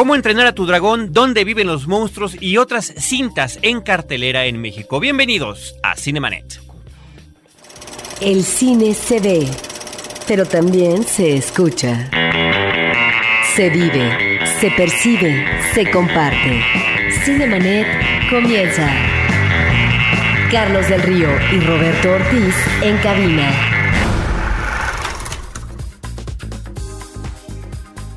Cómo entrenar a tu dragón, dónde viven los monstruos y otras cintas en cartelera en México. Bienvenidos a Cinemanet. El cine se ve, pero también se escucha. Se vive, se percibe, se comparte. Cinemanet comienza. Carlos del Río y Roberto Ortiz en cabina.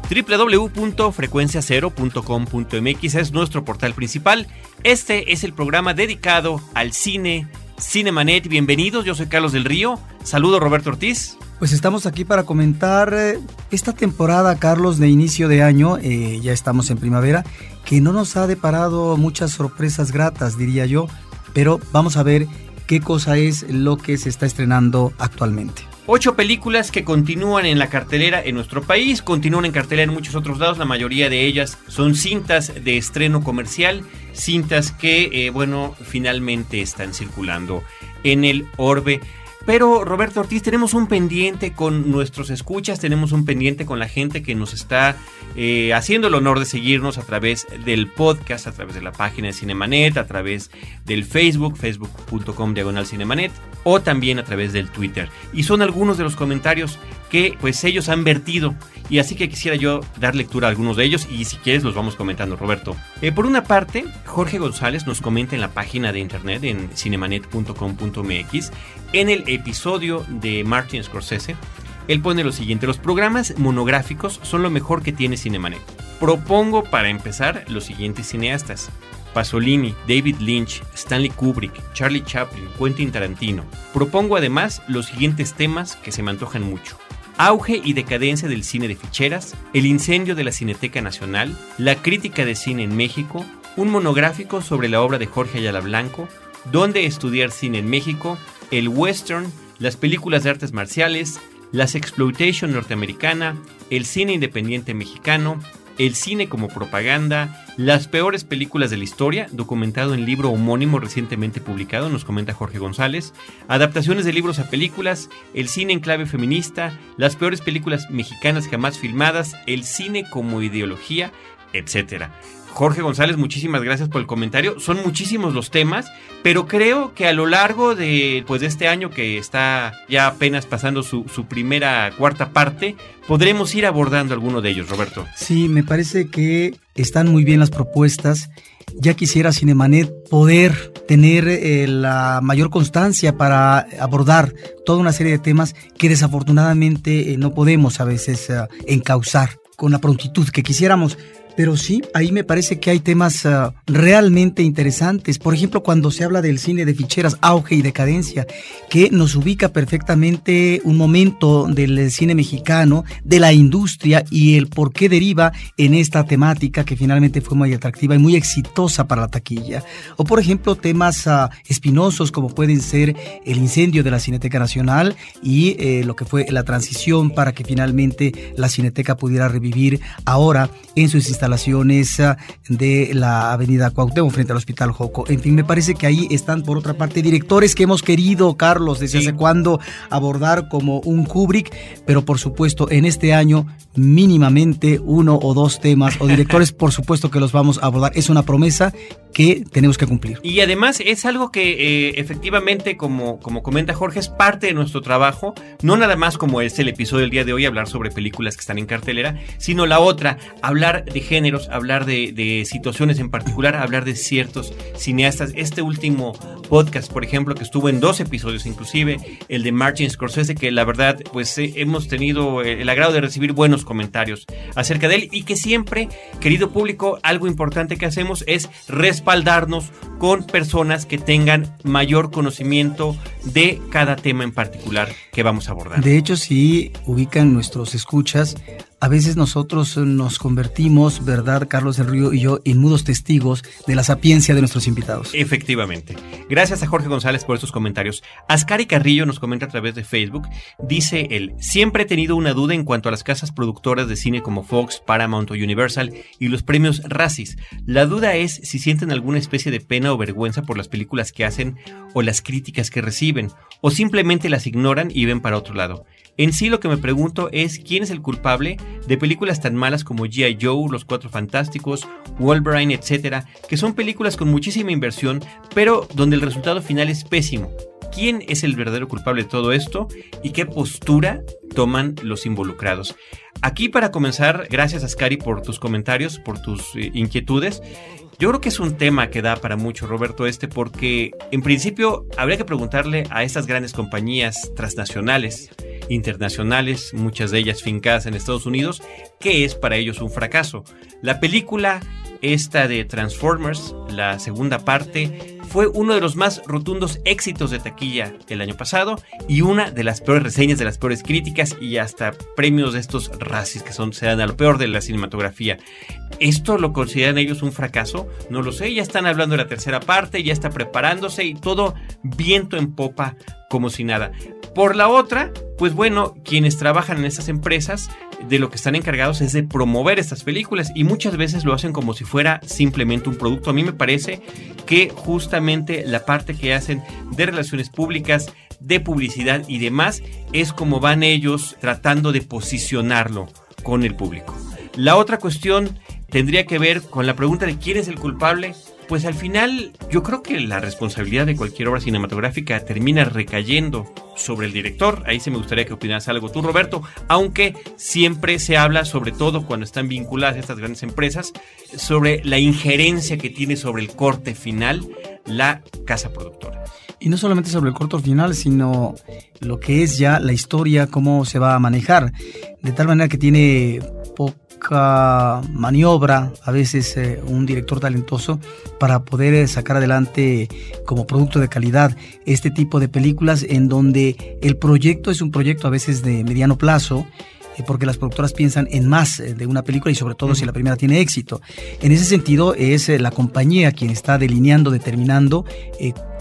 www.frecuenciacero.com.mx es nuestro portal principal. Este es el programa dedicado al cine Cinemanet. Bienvenidos, yo soy Carlos del Río. Saludo Roberto Ortiz. Pues estamos aquí para comentar eh, esta temporada, Carlos, de inicio de año, eh, ya estamos en primavera, que no nos ha deparado muchas sorpresas gratas, diría yo, pero vamos a ver qué cosa es lo que se está estrenando actualmente. Ocho películas que continúan en la cartelera en nuestro país, continúan en cartelera en muchos otros lados, la mayoría de ellas son cintas de estreno comercial, cintas que, eh, bueno, finalmente están circulando en el orbe pero Roberto Ortiz, tenemos un pendiente con nuestros escuchas, tenemos un pendiente con la gente que nos está eh, haciendo el honor de seguirnos a través del podcast, a través de la página de Cinemanet, a través del Facebook, facebook.com diagonal Cinemanet, o también a través del Twitter. Y son algunos de los comentarios que pues ellos han vertido y así que quisiera yo dar lectura a algunos de ellos y si quieres los vamos comentando Roberto. Eh, por una parte, Jorge González nos comenta en la página de internet en cinemanet.com.mx en el episodio de Martin Scorsese. Él pone lo siguiente, los programas monográficos son lo mejor que tiene Cinemanet. Propongo para empezar los siguientes cineastas. Pasolini, David Lynch, Stanley Kubrick, Charlie Chaplin, Quentin Tarantino. Propongo además los siguientes temas que se me antojan mucho. Auge y decadencia del cine de ficheras, el incendio de la Cineteca Nacional, la crítica de cine en México, un monográfico sobre la obra de Jorge Ayala Blanco, dónde estudiar cine en México, el western, las películas de artes marciales, las exploitation norteamericana, el cine independiente mexicano, el cine como propaganda, las peores películas de la historia, documentado en libro homónimo recientemente publicado, nos comenta Jorge González, adaptaciones de libros a películas, el cine en clave feminista, las peores películas mexicanas jamás filmadas, el cine como ideología, etc. Jorge González, muchísimas gracias por el comentario. Son muchísimos los temas, pero creo que a lo largo de, pues, de este año que está ya apenas pasando su, su primera cuarta parte, podremos ir abordando alguno de ellos, Roberto. Sí, me parece que están muy bien las propuestas. Ya quisiera Cinemanet poder tener eh, la mayor constancia para abordar toda una serie de temas que desafortunadamente eh, no podemos a veces eh, encauzar con la prontitud que quisiéramos. Pero sí, ahí me parece que hay temas uh, realmente interesantes. Por ejemplo, cuando se habla del cine de ficheras, auge y decadencia, que nos ubica perfectamente un momento del cine mexicano, de la industria y el por qué deriva en esta temática que finalmente fue muy atractiva y muy exitosa para la taquilla. O por ejemplo, temas uh, espinosos como pueden ser el incendio de la Cineteca Nacional y eh, lo que fue la transición para que finalmente la Cineteca pudiera revivir ahora en sus instalaciones instalaciones ah, de la avenida Cuauhtémoc frente al Hospital Joco. En fin, me parece que ahí están por otra parte directores que hemos querido, Carlos, desde hace cuándo abordar como un Kubrick, pero por supuesto en este año mínimamente uno o dos temas o directores por supuesto que los vamos a abordar. Es una promesa que tenemos que cumplir. Y además es algo que eh, efectivamente, como, como comenta Jorge, es parte de nuestro trabajo, no nada más como es el episodio del día de hoy, hablar sobre películas que están en cartelera, sino la otra, hablar de géneros, hablar de, situaciones en particular, hablar de ciertos cineastas. Este último podcast, por ejemplo, que estuvo en dos episodios inclusive, el de Martin Scorsese, que la verdad, pues eh, hemos tenido el agrado de recibir buenos comentarios acerca de él y que siempre, querido público, algo importante que hacemos es respaldarnos con personas que tengan mayor conocimiento de cada tema en particular que vamos a abordar. De hecho, si ubican nuestros escuchas, a veces nosotros nos convertimos, ¿verdad, Carlos del Río y yo, en mudos testigos de la sapiencia de nuestros invitados? Efectivamente. Gracias a Jorge González por estos comentarios. Ascari Carrillo nos comenta a través de Facebook. Dice él, siempre he tenido una duda en cuanto a las casas productoras de cine como Fox, Paramount o Universal y los premios Razzies. La duda es si sienten alguna especie de pena o vergüenza por las películas que hacen o las críticas que reciben, o simplemente las ignoran y ven para otro lado. En sí lo que me pregunto es quién es el culpable de películas tan malas como G.I. Joe, Los Cuatro Fantásticos, Wolverine, etc., que son películas con muchísima inversión, pero donde el resultado final es pésimo. ¿Quién es el verdadero culpable de todo esto y qué postura toman los involucrados? Aquí para comenzar, gracias Ascari por tus comentarios, por tus eh, inquietudes. Yo creo que es un tema que da para mucho, Roberto, este, porque en principio habría que preguntarle a estas grandes compañías transnacionales, internacionales, muchas de ellas fincadas en Estados Unidos, qué es para ellos un fracaso. La película esta de Transformers, la segunda parte, fue uno de los más rotundos éxitos de taquilla el año pasado y una de las peores reseñas, de las peores críticas y hasta premios de estos racis que son, se dan a lo peor de la cinematografía. ¿Esto lo consideran ellos un fracaso? No lo sé, ya están hablando de la tercera parte, ya está preparándose y todo viento en popa como si nada. Por la otra, pues bueno, quienes trabajan en estas empresas de lo que están encargados es de promover estas películas y muchas veces lo hacen como si fuera simplemente un producto. A mí me parece que justamente la parte que hacen de relaciones públicas, de publicidad y demás es como van ellos tratando de posicionarlo con el público. La otra cuestión tendría que ver con la pregunta de quién es el culpable pues al final yo creo que la responsabilidad de cualquier obra cinematográfica termina recayendo sobre el director. Ahí sí me gustaría que opinas algo tú, Roberto, aunque siempre se habla, sobre todo cuando están vinculadas estas grandes empresas, sobre la injerencia que tiene sobre el corte final la casa productora. Y no solamente sobre el corte final, sino lo que es ya la historia, cómo se va a manejar, de tal manera que tiene poco maniobra a veces eh, un director talentoso para poder eh, sacar adelante como producto de calidad este tipo de películas en donde el proyecto es un proyecto a veces de mediano plazo porque las productoras piensan en más de una película y sobre todo si la primera tiene éxito. En ese sentido es la compañía quien está delineando, determinando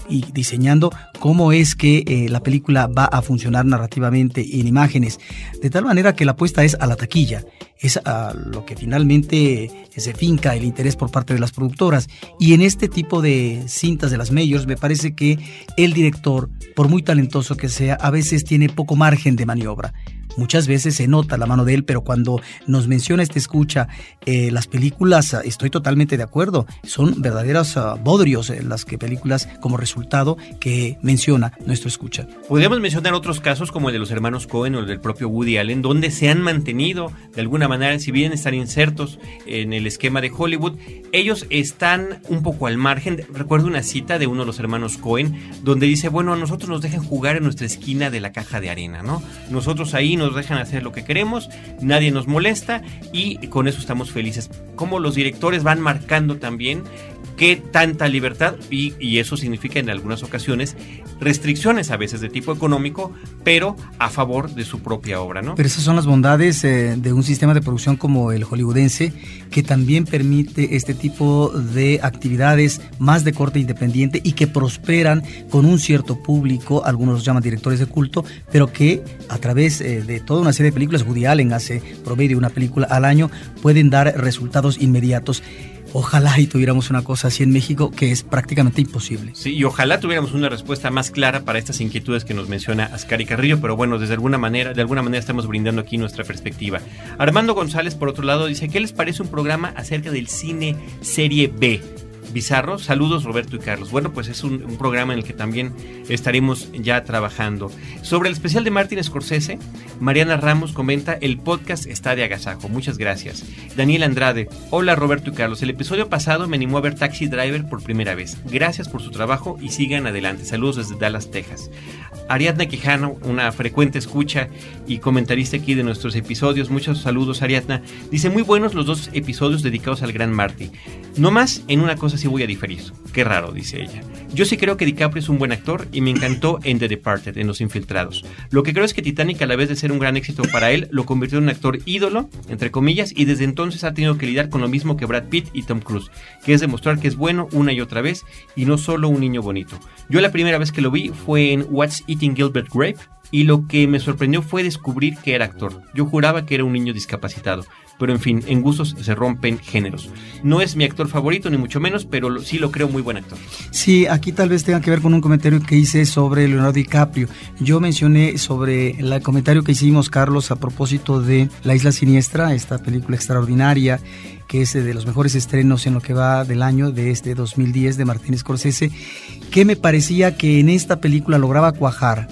y diseñando cómo es que eh, la película va a funcionar narrativamente en imágenes, de tal manera que la apuesta es a la taquilla, es a lo que finalmente se finca el interés por parte de las productoras. Y en este tipo de cintas de las majors me parece que el director, por muy talentoso que sea, a veces tiene poco margen de maniobra. Muchas veces se nota la mano de él, pero cuando nos menciona este escucha eh, las películas, ah, estoy totalmente de acuerdo. Son verdaderos uh, bodrios eh, las que películas como resultado que menciona nuestro escucha. Podríamos mencionar otros casos como el de los hermanos Cohen o el del propio Woody Allen, donde se han mantenido de alguna manera, si bien están insertos en el esquema de Hollywood, ellos están un poco al margen. Recuerdo una cita de uno de los hermanos Cohen donde dice, bueno, a nosotros nos dejan jugar en nuestra esquina de la caja de arena, ¿no? Nosotros ahí nos dejan hacer lo que queremos, nadie nos molesta y con eso estamos felices. Como los directores van marcando también qué tanta libertad y, eso significa en algunas ocasiones restricciones a veces de tipo económico, pero a favor de su propia obra, ¿no? Pero esas son las bondades eh, de un sistema de producción como el hollywoodense, que también permite este tipo de actividades más de corte independiente y que prosperan con un cierto público, algunos los llaman directores de culto, pero que a través eh, de toda una serie de películas, Woody Allen hace promedio una película al año, pueden dar resultados inmediatos. Ojalá y tuviéramos una cosa así en México que es prácticamente imposible. Sí, y ojalá tuviéramos una respuesta más clara para estas inquietudes que nos menciona Ascari Carrillo, pero bueno, desde alguna manera, de alguna manera estamos brindando aquí nuestra perspectiva. Armando González, por otro lado, dice, ¿qué les parece un programa acerca del cine serie B? Bizarro. Saludos Roberto y Carlos. Bueno, pues es un, programa en el que también estaremos ya trabajando. Sobre el especial de Martin Scorsese, Mariana Ramos comenta, el podcast está de agasajo. Muchas gracias. Daniel Andrade, hola Roberto y Carlos. El episodio pasado me animó a ver Taxi Driver por primera vez. Gracias por su trabajo y sigan adelante. Saludos desde Dallas, Texas. Ariadna Quijano, una frecuente escucha y comentarista aquí de nuestros episodios. Muchos saludos, Ariadna. Dice, muy buenos los dos episodios dedicados al gran Marty. No más, en una cosa sí voy a diferir. Qué raro, dice ella. Yo sí creo que DiCaprio es un buen actor y me encantó en The Departed, en Los Infiltrados. Lo que creo es que Titanic, a la vez de ser un gran éxito para él, lo convirtió en un actor ídolo, entre comillas, y desde entonces ha tenido que lidiar con lo mismo que Brad Pitt y Tom Cruise, que es demostrar que es bueno una y otra vez y no solo un niño bonito. Yo la primera vez que lo vi fue en What's Eating Gilbert Grape, y lo que me sorprendió fue descubrir que era actor. Yo juraba que era un niño discapacitado pero en fin, en gustos se rompen géneros. No es mi actor favorito, ni mucho menos, pero sí lo creo muy buen actor. Sí, aquí tal vez tenga que ver con un comentario que hice sobre Leonardo DiCaprio. Yo mencioné sobre el comentario que hicimos, Carlos, a propósito de La Isla Siniestra, esta película extraordinaria que es de los mejores estrenos en lo que va del año de este 2010 de Martínez Scorsese, que me parecía que en esta película lograba cuajar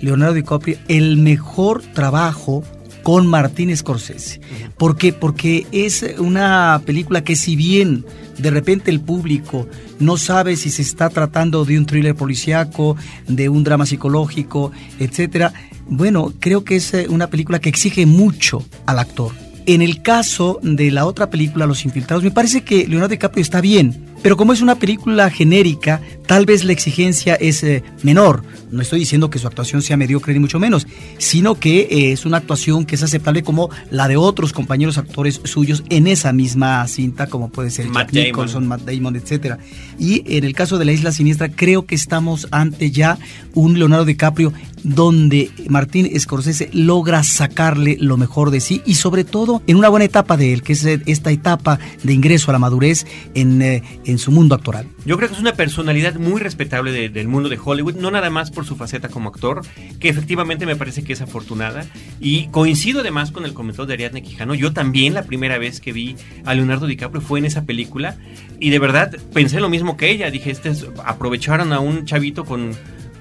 Leonardo DiCaprio el mejor trabajo con Martín Scorsese. ¿Por qué? Porque es una película que si bien de repente el público no sabe si se está tratando de un thriller policíaco, de un drama psicológico, etcétera, bueno, creo que es eh, una película que exige mucho al actor. En el caso de la otra película, Los Infiltrados, me parece que Leonardo DiCaprio está bien, pero como es una película genérica, tal vez la exigencia es eh, menor. No estoy diciendo que su actuación sea mediocre ni mucho menos, sino que eh, es una actuación que es aceptable como la de otros compañeros actores suyos en esa misma cinta, como puede ser Matt Jack Nicholson, Matt Damon, etc. Y en el caso de La Isla Siniestra, creo que estamos ante ya un Leonardo DiCaprio donde Martín Scorsese logra sacarle lo mejor de sí y sobre todo en una buena etapa de él, que es esta etapa de ingreso a la madurez en, eh, en su mundo actoral. Yo creo que es una personalidad muy respetable del mundo de Hollywood, no nada más por su faceta como actor, que efectivamente me parece que es afortunada. Y coincido además con el comentario de Ariadne Quijano. Yo también la primera vez que vi a Leonardo DiCaprio fue en esa película. Y de verdad pensé lo mismo que ella. Dije, este aprovecharon a un chavito con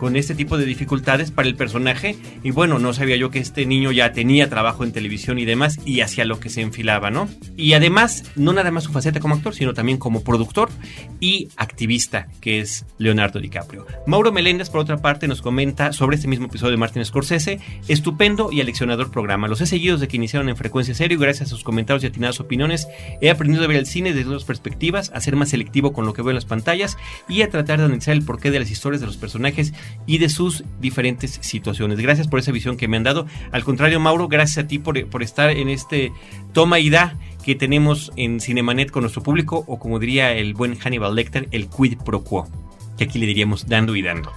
con este tipo de dificultades para el personaje y bueno, no sabía yo que este niño ya tenía trabajo en televisión y demás y hacia lo que se enfilaba, ¿no? Y además, no nada más su faceta como actor, sino también como productor y activista, que es Leonardo DiCaprio. Mauro Meléndez, por otra parte, nos comenta sobre este mismo episodio de Martin Scorsese, estupendo y aleccionador programa. Los he seguido desde que iniciaron en Frecuencia Serio y gracias a sus comentarios y atinadas opiniones he aprendido a ver el cine desde dos perspectivas, a ser más selectivo con lo que veo en las pantallas y a tratar de analizar el porqué de las historias de los personajes y de sus diferentes situaciones. Gracias por esa visión que me han dado. Al contrario, Mauro, gracias a ti por, por estar en este toma y da que tenemos en Cinemanet con nuestro público, o como diría el buen Hannibal Lecter, el quid pro quo, que aquí le diríamos dando y dando.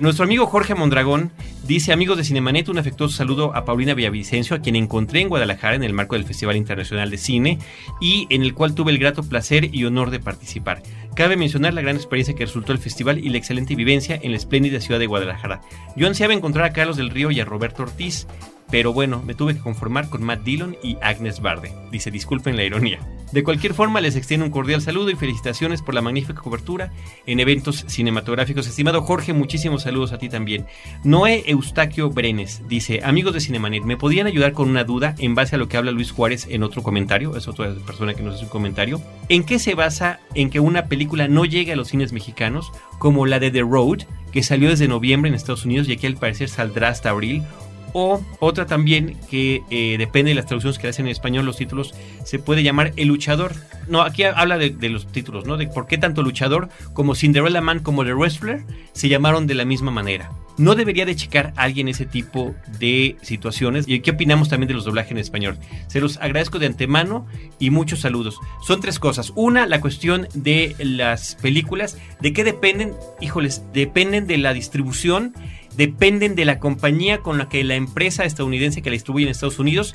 Nuestro amigo Jorge Mondragón dice, amigos de Cinemanet, un afectuoso saludo a Paulina Villavicencio, a quien encontré en Guadalajara en el marco del Festival Internacional de Cine y en el cual tuve el grato placer y honor de participar. Cabe mencionar la gran experiencia que resultó el festival y la excelente vivencia en la espléndida ciudad de Guadalajara. Yo ansiaba encontrar a Carlos del Río y a Roberto Ortiz, pero bueno, me tuve que conformar con Matt Dillon y Agnes Barde. Dice, disculpen la ironía. De cualquier forma, les extiendo un cordial saludo y felicitaciones por la magnífica cobertura en eventos cinematográficos. Estimado Jorge, muchísimos saludos a ti también. Noé Eustaquio Brenes dice, amigos de Cinemanet, ¿me podían ayudar con una duda en base a lo que habla Luis Juárez en otro comentario? Es otra persona que nos hace un comentario. ¿En qué se basa en que una película no llegue a los cines mexicanos como la de The Road, que salió desde noviembre en Estados Unidos y aquí al parecer saldrá hasta abril? O otra también que eh, depende de las traducciones que hacen en español los títulos, se puede llamar El Luchador. No, aquí habla de, los títulos, ¿no? De por qué tanto Luchador como Cinderella Man como The Wrestler se llamaron de la misma manera. No debería de checar alguien ese tipo de situaciones. ¿Y qué opinamos también de los doblajes en español? Se los agradezco de antemano y muchos saludos. Son tres cosas. Una, la cuestión de las películas. ¿De qué dependen? Híjoles, dependen de la distribución dependen de la compañía con la que la empresa estadounidense que la distribuye en Estados Unidos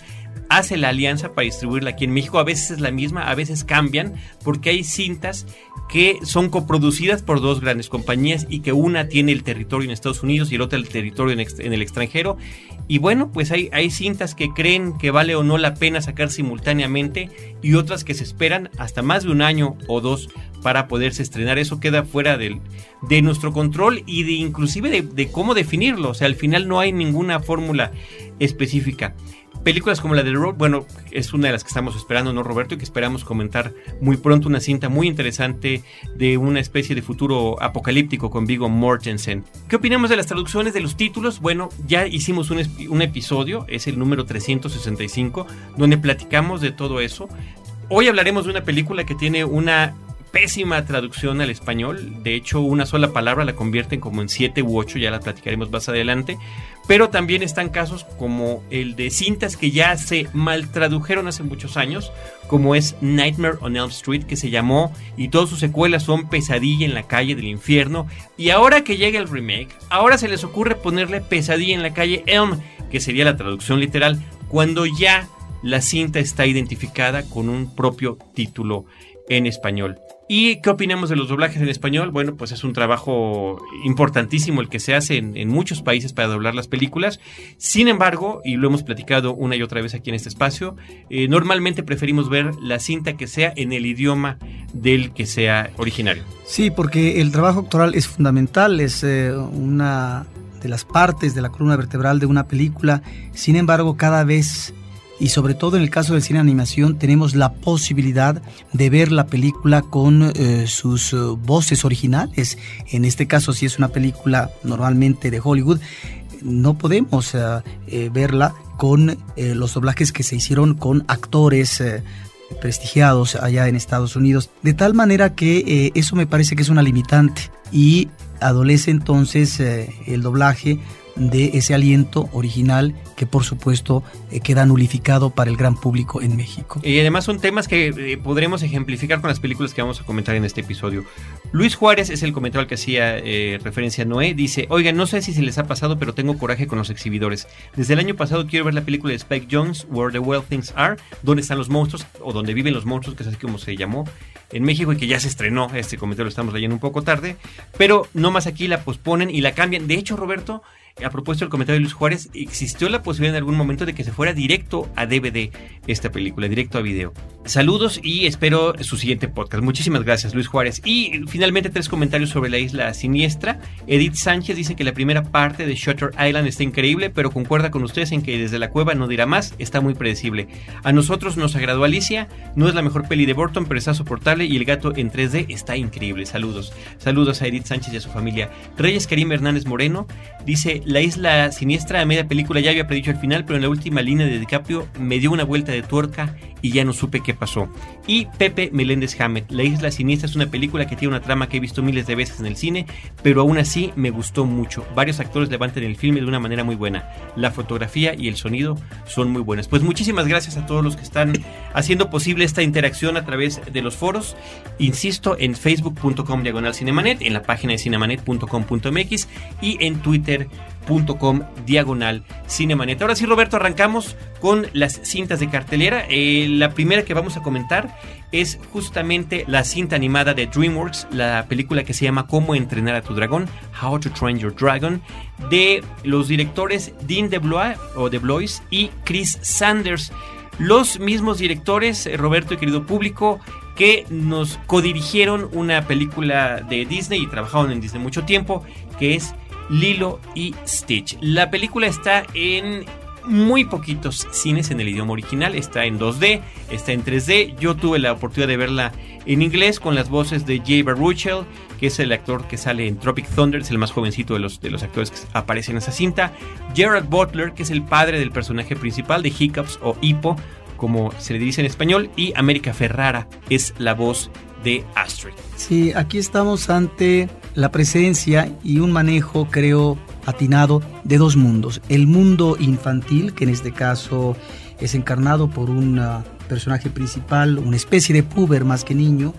hace la alianza para distribuirla aquí en México. A veces es la misma, a veces cambian, porque hay cintas que son coproducidas por dos grandes compañías y que una tiene el territorio en Estados Unidos y el otro el territorio en, el extranjero. Y bueno, pues hay, hay cintas que creen que vale o no la pena sacar simultáneamente y otras que se esperan hasta más de un año o dos para poderse estrenar. Eso queda fuera del, de nuestro control y de inclusive de, de cómo definirlo. O sea, al final no hay ninguna fórmula específica películas como la de Road, bueno, es una de las que estamos esperando, ¿no, Roberto? Y que esperamos comentar muy pronto una cinta muy interesante de una especie de futuro apocalíptico con Vigo Mortensen. ¿Qué opinamos de las traducciones de los títulos? Bueno, ya hicimos un, un episodio, es el número 365, donde platicamos de todo eso. Hoy hablaremos de una película que tiene una pésima traducción al español. De hecho, una sola palabra la convierten como en siete u ocho, ya la platicaremos más adelante. Pero también están casos como el de cintas que ya se mal tradujeron hace muchos años, como es Nightmare on Elm Street, que se llamó, y todas sus secuelas son Pesadilla en la calle del infierno. Y ahora que llega el remake, ahora se les ocurre ponerle Pesadilla en la calle Elm, que sería la traducción literal, cuando ya la cinta está identificada con un propio título en español. ¿Y qué opinamos de los doblajes en español? Bueno, pues es un trabajo importantísimo el que se hace en, muchos países para doblar las películas. Sin embargo, y lo hemos platicado una y otra vez aquí en este espacio, eh, normalmente preferimos ver la cinta que sea en el idioma del que sea originario. Sí, porque el trabajo actoral es fundamental, es eh, una de las partes de la columna vertebral de una película. Sin embargo, cada vez y sobre todo en el caso del cine animación tenemos la posibilidad de ver la película con eh, sus eh, voces originales. En este caso, si es una película normalmente de Hollywood, no podemos eh, verla con los doblajes que se hicieron con actores prestigiados allá en Estados Unidos. De tal manera que eso me parece que es una limitante y adolece entonces el doblaje de ese aliento original que por supuesto eh, queda nulificado para el gran público en México. Y además son temas que eh, podremos ejemplificar con las películas que vamos a comentar en este episodio. Luis Juárez es el comentario al que hacía eh, referencia a Noé. Dice, oiga, no sé si se les ha pasado, pero tengo coraje con los exhibidores. Desde el año pasado quiero ver la película de Spike Jones, Where the Well Things Are, donde están los monstruos, o donde viven los monstruos, que es así como se llamó en México y que ya se estrenó. Este comentario lo estamos leyendo un poco tarde, pero no más aquí la posponen y la cambian. De hecho, Roberto, a propósito del comentario de Luis Juárez, existió la posibilidad en algún momento de que se fuera directo a DVD esta película, directo a video. Saludos y espero su siguiente podcast. Muchísimas gracias, Luis Juárez. Y finalmente tres comentarios sobre la isla siniestra. Edith Sánchez dice que la primera parte de Shutter Island está increíble, pero concuerda con ustedes en que desde la cueva no dirá más, está muy predecible. A nosotros nos agradó Alicia, no es la mejor peli de Burton, pero está soportable y el gato en 3D está increíble. Saludos. Saludos a Edith Sánchez y a su familia. Reyes Karim Hernández Moreno dice la isla siniestra a media película ya había predicho el final, pero en la última línea de DiCaprio me dio una vuelta de tuerca y ya no supe qué pasó. Y Pepe Meléndez Hammett, La isla siniestra es una película que tiene una trama que he visto miles de veces en el cine, pero aún así me gustó mucho. Varios actores levantan el filme de una manera muy buena. La fotografía y el sonido son muy buenas. Pues muchísimas gracias a todos los que están haciendo posible esta interacción a través de los foros. Insisto, en facebook.com diagonal cinemanet, en la página de cinemanet.com.mx y en Twitter com diagonal cinemanet. Ahora sí, Roberto, arrancamos con las cintas de cartelera. Eh, la primera que vamos a comentar es justamente la cinta animada de DreamWorks, la película que se llama Cómo entrenar a tu dragón, How to Train Your Dragon, de los directores Dean DeBlois, o DeBlois y Chris Sanders. Los mismos directores, eh, Roberto y querido público, que nos codirigieron una película de Disney y trabajaron en Disney mucho tiempo, que es Lilo y Stitch. La película está en muy poquitos cines en el idioma original. Está en 2D, está en 3D. Yo tuve la oportunidad de verla en inglés con las voces de Jay Baruchel, que es el actor que sale en Tropic Thunder, es el más jovencito de los, de los actores que aparecen en esa cinta. Gerard Butler, que es el padre del personaje principal de Hiccups o Hippo, como se le dice en español. Y América Ferrara es la voz de Astrid. Sí, aquí estamos ante la presencia y un manejo, creo, atinado de dos mundos. El mundo infantil, que en este caso es encarnado por un ah, personaje principal, una especie de puber más que niño,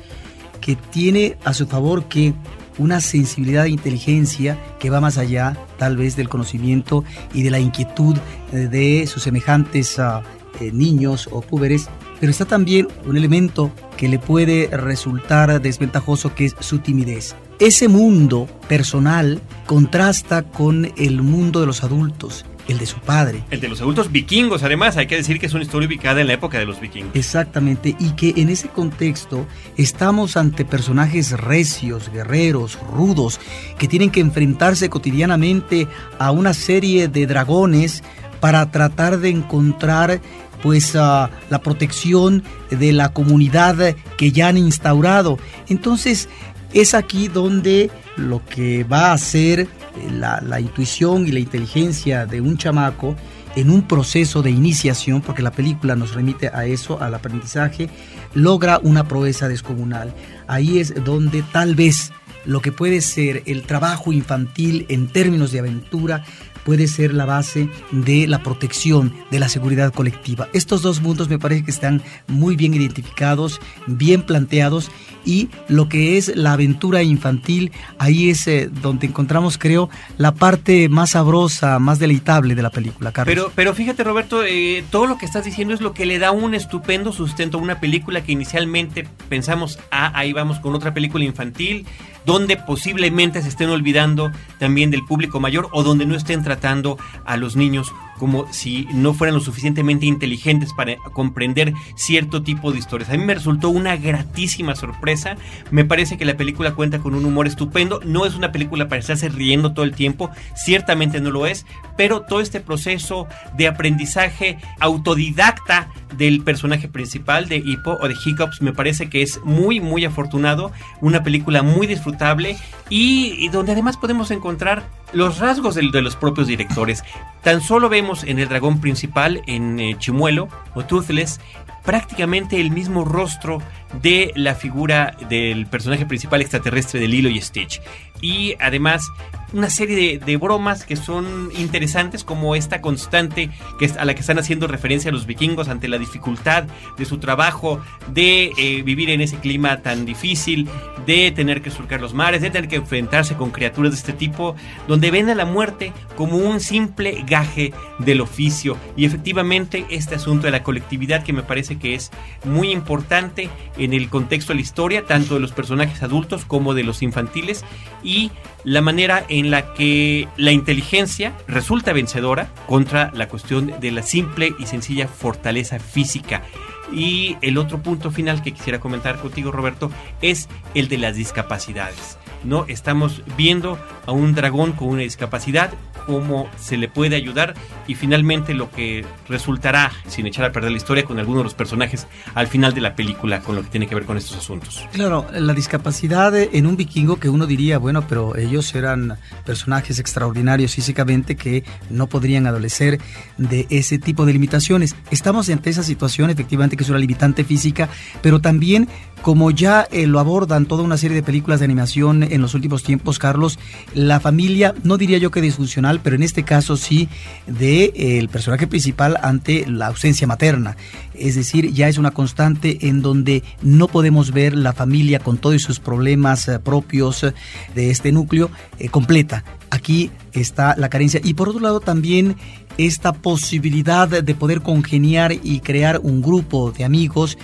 que tiene a su favor que una sensibilidad e inteligencia que va más allá tal vez del conocimiento y de la inquietud de sus semejantes ah, eh, niños o púberes, pero está también un elemento que le puede resultar desventajoso que es su timidez. Ese mundo personal contrasta con el mundo de los adultos, el de su padre. El de los adultos vikingos, además, hay que decir que es una historia ubicada en la época de los vikingos. Exactamente, y que en ese contexto estamos ante personajes recios, guerreros, rudos, que tienen que enfrentarse cotidianamente a una serie de dragones para tratar de encontrar pues la protección de la comunidad que ya han instaurado. Entonces, es aquí donde lo que va a ser eh, la, intuición y la inteligencia de un chamaco en un proceso de iniciación, porque la película nos remite a eso, al aprendizaje, logra una proeza descomunal. Ahí es donde tal vez lo que puede ser el trabajo infantil en términos de aventura puede ser la base de la protección, de la seguridad colectiva. Estos dos mundos me parece que están muy bien identificados, bien planteados y lo que es la aventura infantil, ahí es eh, donde encontramos, creo, la parte más sabrosa, más deleitable de la película, Carlos. Pero, pero fíjate, Roberto, eh, todo lo que estás diciendo es lo que le da un estupendo sustento a una película que inicialmente pensamos, ah, ahí vamos con otra película infantil, donde posiblemente se estén olvidando también del público mayor o donde no estén tratando a los niños como si no fueran lo suficientemente inteligentes para comprender cierto tipo de historias. A mí me resultó una gratísima sorpresa. Me parece que la película cuenta con un humor estupendo. No es una película para estarse riendo todo el tiempo, ciertamente no lo es, pero todo este proceso de aprendizaje autodidacta del personaje principal de Hippo o de Hiccups me parece que es muy muy afortunado, una película muy disfrutable y, donde además podemos encontrar los rasgos de, de, los propios directores. Tan solo vemos en el dragón principal, en eh, Chimuelo o Toothless, prácticamente el mismo rostro de la figura del personaje principal extraterrestre de Lilo y Stitch. Y además una serie de, bromas que son interesantes como esta constante que a la que están haciendo referencia los vikingos ante la dificultad de su trabajo, de eh, vivir en ese clima tan difícil, de tener que surcar los mares, de tener que enfrentarse con criaturas de este tipo, donde ven a la muerte como un simple gaje del oficio. Y efectivamente este asunto de la colectividad que me parece que es muy importante en el contexto de la historia, tanto de los personajes adultos como de los infantiles, y la manera en la que la inteligencia resulta vencedora contra la cuestión de la simple y sencilla fortaleza física. Y el otro punto final que quisiera comentar contigo, Roberto, es el de las discapacidades. ¿no? Estamos viendo a un dragón con una discapacidad, cómo se le puede ayudar y finalmente lo que resultará, sin echar a perder la historia, con algunos de los personajes al final de la película, con lo que tiene que ver con estos asuntos. Claro, la discapacidad en un vikingo que uno diría, bueno, pero ellos eran personajes extraordinarios físicamente que no podrían adolecer de ese tipo de limitaciones. Estamos ante esa situación, efectivamente, que es una limitante física, pero también como ya eh, lo abordan toda una serie de películas de animación en los últimos tiempos, Carlos, la familia, no diría yo que disfuncional, pero en este caso sí, de eh, personaje principal ante la ausencia materna. Es decir, ya es una constante en donde no podemos ver la familia con todos sus problemas eh, propios de este núcleo completa. Aquí está la carencia. Y por otro lado también esta posibilidad de poder congeniar y crear un grupo de amigos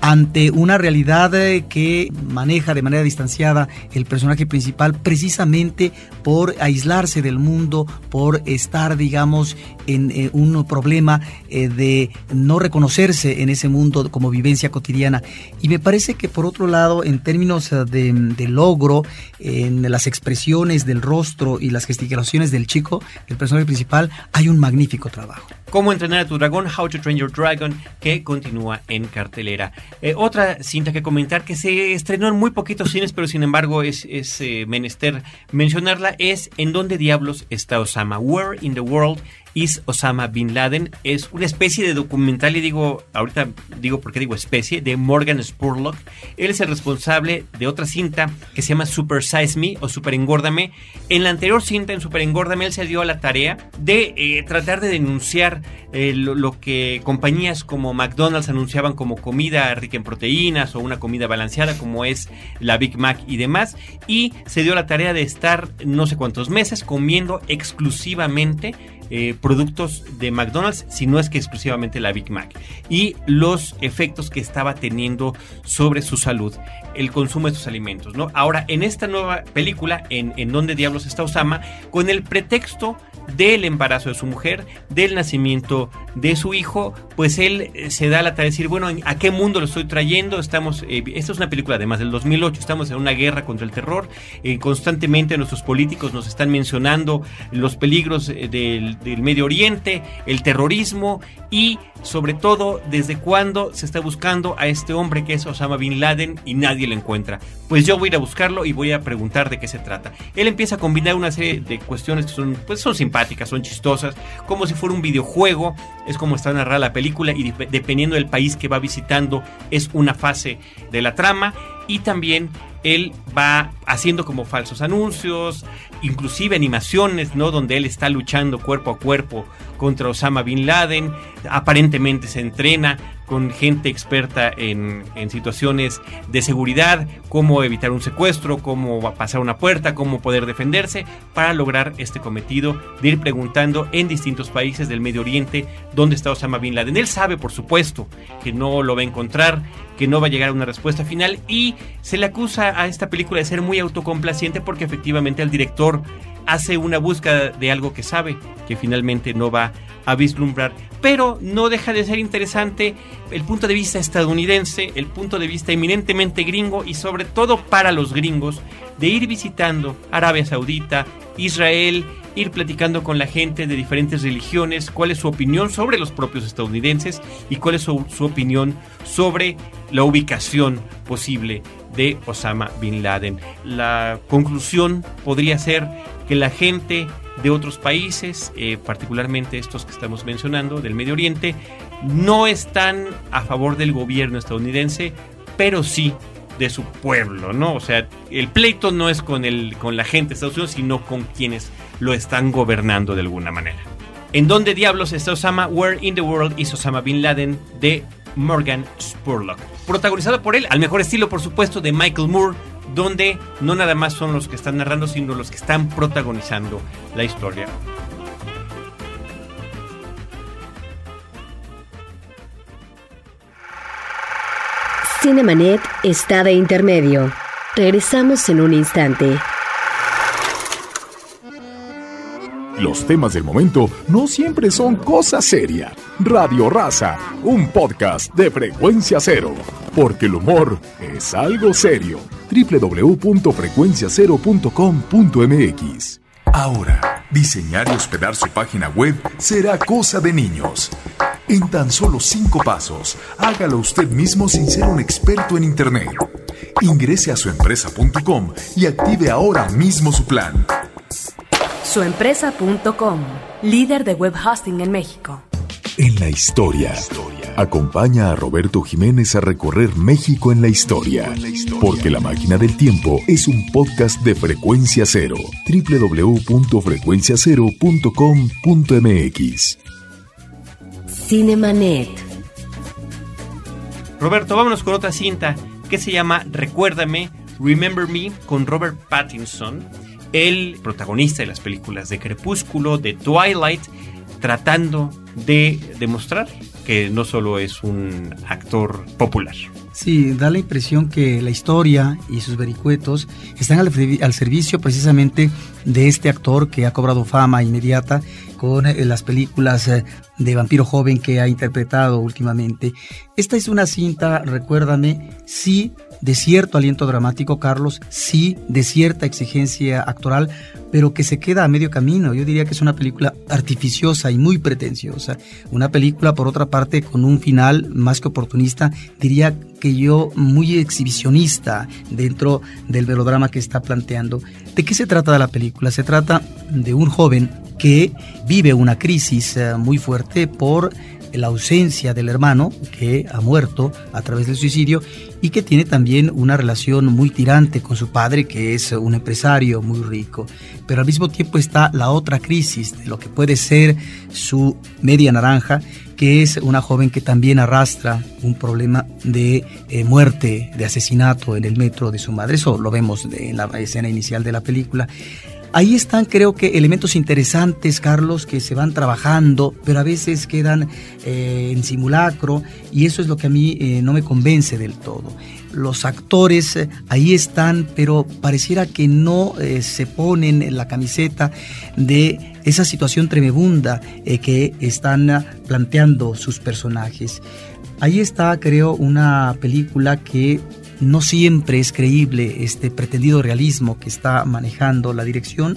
ante una realidad eh, que maneja de manera distanciada el personaje principal precisamente por aislarse del mundo, por estar, digamos, en eh, un problema eh, de no reconocerse en ese mundo como vivencia cotidiana. Y me parece que por otro lado, en términos de, de logro, en las expresiones del rostro y las gesticulaciones del chico, el personaje principal, hay un magnífico trabajo. Cómo entrenar a tu dragón, How to Train Your Dragon, que continúa en cartelera. Eh, otra cinta que comentar que se estrenó en muy poquitos cines, pero sin embargo es, eh, menester mencionarla, es En dónde diablos está Osama? Where in the World is Osama Bin Laden. Es una especie de documental, y digo, ahorita digo por qué digo especie, de Morgan Spurlock. Él es el responsable de otra cinta que se llama Super Size Me o Super Engórdame. En la anterior cinta, en Super Engórdame, él se dio a la tarea de eh, tratar de denunciar eh, lo, que compañías como McDonald's anunciaban como comida rica en proteínas o una comida balanceada como es la Big Mac y demás. Y se dio la tarea de estar no sé cuántos meses comiendo exclusivamente eh, productos de McDonald's, si no es que exclusivamente la Big Mac, y los efectos que estaba teniendo sobre su salud el consumo de estos alimentos. ¿no? Ahora, en esta nueva película, en, en Donde Diablos está Osama, con el pretexto del embarazo de su mujer, del nacimiento de su hijo, pues él eh, se da la tarea de decir, bueno, ¿a qué mundo lo estoy trayendo? Estamos, eh, esta es una película además del 2008, estamos en una guerra contra el terror, eh, constantemente nuestros políticos nos están mencionando los peligros del, Medio Oriente, el terrorismo y sobre todo desde cuándo se está buscando a este hombre que es Osama Bin Laden y nadie lo encuentra. Pues yo voy a ir a buscarlo y voy a preguntar de qué se trata. Él empieza a combinar una serie de cuestiones que son, pues son simpáticas son chistosas, como si fuera un videojuego, es como está narrada la película y dependiendo del país que va visitando es una fase de la trama y también él va haciendo como falsos anuncios, inclusive animaciones, ¿no? Donde él está luchando cuerpo a cuerpo contra Osama Bin Laden, aparentemente se entrena con gente experta en, en situaciones de seguridad, cómo evitar un secuestro, cómo pasar una puerta, cómo poder defenderse, para lograr este cometido de ir preguntando en distintos países del Medio Oriente dónde está Osama Bin Laden. Él sabe, por supuesto, que no lo va a encontrar, que no va a llegar a una respuesta final y se le acusa a esta película de ser muy autocomplaciente porque efectivamente el director hace una búsqueda de algo que sabe que finalmente no va a vislumbrar. Pero no deja de ser interesante el punto de vista estadounidense, el punto de vista eminentemente gringo y sobre todo para los gringos de ir visitando Arabia Saudita, Israel, ir platicando con la gente de diferentes religiones, cuál es su opinión sobre los propios estadounidenses y cuál es su, opinión sobre la ubicación posible de Osama Bin Laden. La conclusión podría ser que la gente de otros países, eh, particularmente estos que estamos mencionando, del Medio Oriente, no están a favor del gobierno estadounidense, pero sí de su pueblo, ¿no? O sea, el pleito no es con, el, con la gente de Estados Unidos, sino con quienes lo están gobernando de alguna manera. ¿En dónde diablos está Osama? Where in the World is Osama Bin Laden de Morgan Spurlock. Protagonizado por él, al mejor estilo por supuesto de Michael Moore, donde no nada más son los que están narrando, sino los que están protagonizando la historia. Cinemanet está de intermedio. Regresamos en un instante. Los temas del momento no siempre son cosa seria. Radio Raza, un podcast de frecuencia cero. Porque el humor es algo serio. www.frecuenciacero.com.mx Ahora, diseñar y hospedar su página web será cosa de niños. En tan solo cinco pasos, hágalo usted mismo sin ser un experto en Internet. Ingrese a suempresa.com y active ahora mismo su plan. Suempresa.com, líder de web hosting en México. En la historia. Acompaña a Roberto Jiménez a recorrer México en la historia. Porque La Máquina del Tiempo es un podcast de frecuencia cero. www.frecuenciacero.com.mx. Cinemanet. Roberto, vámonos con otra cinta que se llama Recuérdame, Remember Me, con Robert Pattinson el protagonista de las películas de Crepúsculo, de Twilight, tratando de demostrar que no solo es un actor popular. Sí, da la impresión que la historia y sus vericuetos están al, al, servicio precisamente de este actor que ha cobrado fama inmediata con eh, las películas eh, de vampiro joven que ha interpretado últimamente. Esta es una cinta, recuérdame, sí de cierto aliento dramático, Carlos, sí, de cierta exigencia actoral, pero que se queda a medio camino. Yo diría que es una película artificiosa y muy pretenciosa. Una película, por otra parte, con un final más que oportunista, diría que yo muy exhibicionista dentro del melodrama que está planteando. ¿De qué se trata la película? Se trata de un joven que vive una crisis eh, muy fuerte por la ausencia del hermano que ha muerto a través del suicidio y que tiene también una relación muy tirante con su padre que es un empresario muy rico. Pero al mismo tiempo está la otra crisis de lo que puede ser su media naranja que es una joven que también arrastra un problema de eh, muerte, de asesinato en el metro de su madre. Eso lo vemos en la escena inicial de la película. Ahí están, creo que, elementos interesantes, Carlos, que se van trabajando, pero a veces quedan eh, en simulacro y eso es lo que a mí eh, no me convence del todo. Los actores eh, ahí están, pero pareciera que no se ponen en la camiseta de esa situación tremebunda que están planteando sus personajes. Ahí está, creo, una película que no siempre es creíble este pretendido realismo que está manejando la dirección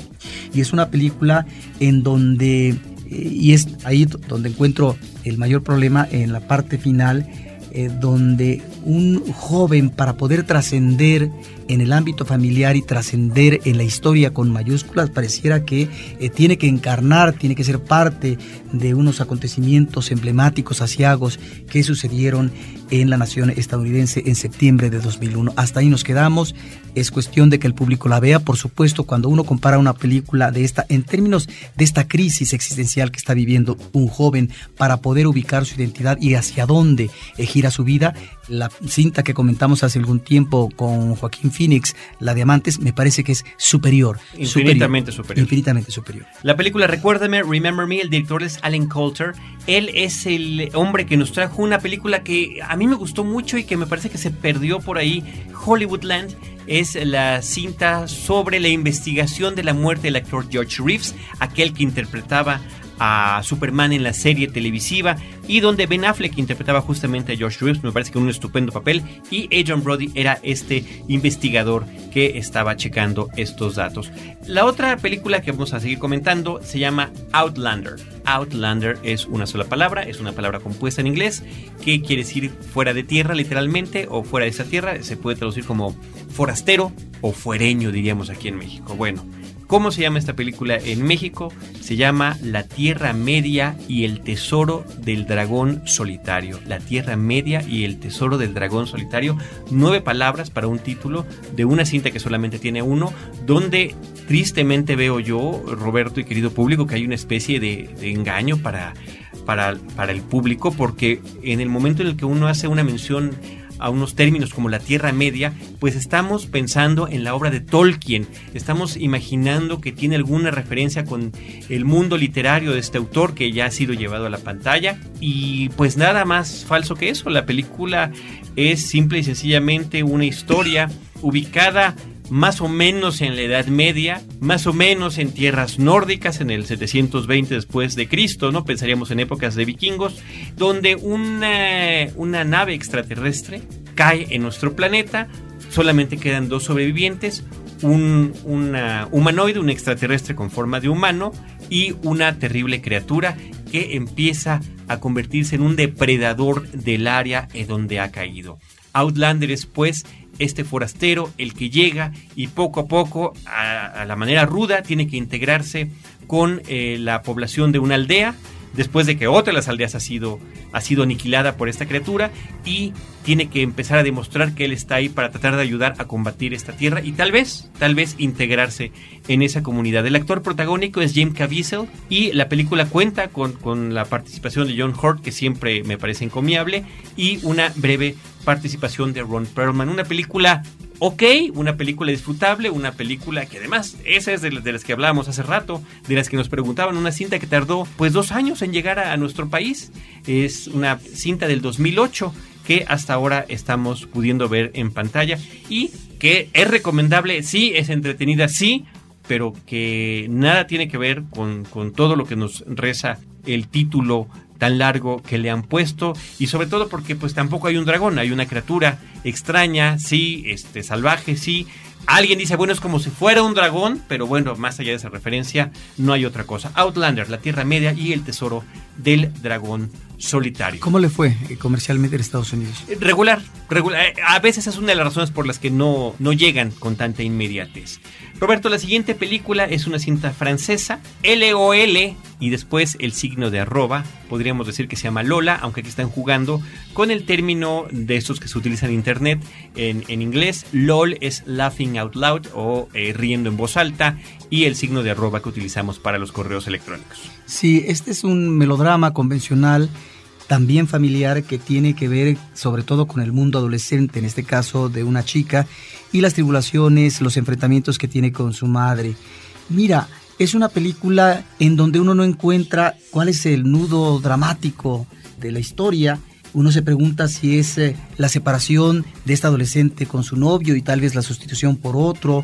y es una película en donde, eh, y es ahí donde encuentro el mayor problema en la parte final, eh, donde un joven para poder trascender en el ámbito familiar y trascender en la historia con mayúsculas, pareciera que eh, tiene que encarnar, tiene que ser parte de unos acontecimientos emblemáticos, asiagos que sucedieron en la nación estadounidense en septiembre de 2001. Hasta ahí nos quedamos. Es cuestión de que el público la vea. Por supuesto, cuando uno compara una película de esta, en términos de esta crisis existencial que está viviendo un joven para poder ubicar su identidad y hacia dónde gira su vida, la cinta que comentamos hace algún tiempo con Joaquín Phoenix, La Diamantes, me parece que es superior. Infinitamente superior. Infinitamente superior. La película Recuérdame, Remember Me, el director es Alan Coulter. Él es el hombre que nos trajo una película que a mí me gustó mucho y que me parece que se perdió por ahí, Hollywoodland. Es la cinta sobre la investigación de la muerte del actor George Reeves, aquel que interpretaba a Superman en la serie televisiva y donde Ben Affleck interpretaba justamente a George Reeves, me parece que un estupendo papel, y Adrian Brody era este investigador que estaba checando estos datos. La otra película que vamos a seguir comentando se llama Outlander. Outlander es una sola palabra, es una palabra compuesta en inglés que quiere decir fuera de tierra literalmente o fuera de esa tierra, se puede traducir como forastero o fuereño diríamos aquí en México. Bueno, ¿Cómo se llama esta película en México? Se llama La Tierra Media y el Tesoro del Dragón Solitario. La Tierra Media y el Tesoro del Dragón Solitario. Nueve palabras para un título de una cinta que solamente tiene uno, donde tristemente veo yo, Roberto y querido público, que hay una especie de, engaño para, para, para el público, porque en el momento en el que uno hace una mención a unos términos como la Tierra Media, pues estamos pensando en la obra de Tolkien, estamos imaginando que tiene alguna referencia con el mundo literario de este autor que ya ha sido llevado a la pantalla. Y pues nada más falso que eso, la película es simple y sencillamente una historia ubicada más o menos en la Edad Media, más o menos en tierras nórdicas, en el 720 después de Cristo, ¿no? Pensaríamos en épocas de vikingos, donde una, una nave extraterrestre cae en nuestro planeta, solamente quedan dos sobrevivientes, un humanoide, un extraterrestre con forma de humano y una terrible criatura que empieza a convertirse en un depredador del área en donde ha caído. Outlander es pues este forastero, el que llega y poco a poco, a, la manera ruda, tiene que integrarse con eh, la población de una aldea, después de que otra de las aldeas ha sido, ha sido aniquilada por esta criatura y tiene que empezar a demostrar que él está ahí para tratar de ayudar a combatir esta tierra y tal vez, tal vez integrarse en esa comunidad. El actor protagónico es Jim Caviezel y la película cuenta con, con la participación de John Hurt, que siempre me parece encomiable, y una breve participación de Ron Perlman. Una película ok, una película disfrutable, una película que además, esa es de, las que hablábamos hace rato, de las que nos preguntaban, una cinta que tardó pues dos años en llegar a, nuestro país, es una cinta del 2008 que hasta ahora estamos pudiendo ver en pantalla y que es recomendable, sí, es entretenida, sí, pero que nada tiene que ver con, con todo lo que nos reza el título tan largo que le han puesto y sobre todo porque pues tampoco hay un dragón, hay una criatura extraña, sí, este salvaje, sí. Alguien dice, bueno, es como si fuera un dragón, pero bueno, más allá de esa referencia, no hay otra cosa. Outlander, la Tierra Media y el tesoro del dragón solitario. ¿Cómo le fue eh, comercialmente en Estados Unidos? Eh, regular, regular. Eh, a veces es una de las razones por las que no, no llegan con tanta inmediatez. Roberto, la siguiente película es una cinta francesa, LOL, y después el signo de arroba, podríamos decir que se llama Lola, aunque aquí están jugando con el término de estos que se utilizan en internet en, en inglés. LOL es laughing out loud o riendo en voz alta, y el signo de arroba que utilizamos para los correos electrónicos. Sí, este es un melodrama convencional, también familiar, que tiene que ver sobre todo con el mundo adolescente, en este caso de una chica, y las tribulaciones, los enfrentamientos que tiene con su madre. Mira, es una película en donde uno no encuentra cuál es el nudo dramático de la historia. Uno se pregunta si es eh, la separación de esta adolescente con su novio y tal vez la sustitución por otro,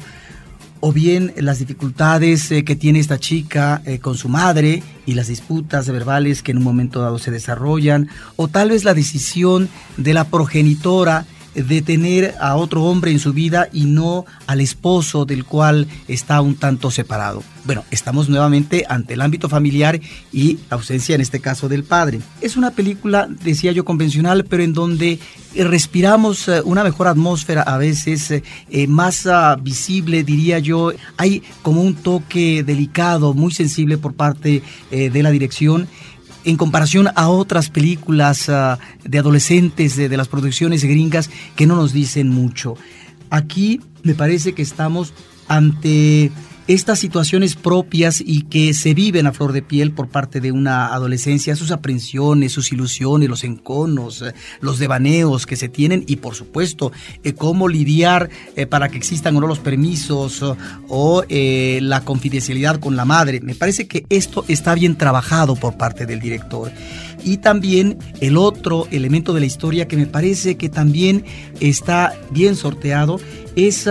o bien las dificultades eh, que tiene esta chica eh, con su madre y las disputas verbales que en un momento dado se desarrollan, o tal vez la decisión de la progenitora de tener a otro hombre en su vida y no al esposo del cual está un tanto separado. Bueno, estamos nuevamente ante el ámbito familiar y ausencia en este caso del padre. Es una película, decía yo, convencional, pero en donde respiramos eh, una mejor atmósfera a veces, eh, más ah, visible, diría yo. Hay como un toque delicado, muy sensible por parte eh, de la dirección en comparación a otras películas ah, de adolescentes de las producciones gringas que no nos dicen mucho. Aquí me parece que estamos ante estas situaciones propias y que se viven a flor de piel por parte de una adolescencia, sus aprensiones, sus ilusiones, los enconos, eh, los devaneos que se tienen y por supuesto eh, cómo lidiar eh, para que existan o no los permisos o la confidencialidad con la madre. Me parece que esto está bien trabajado por parte del director. Y también el otro elemento de la historia que me parece que también está bien sorteado es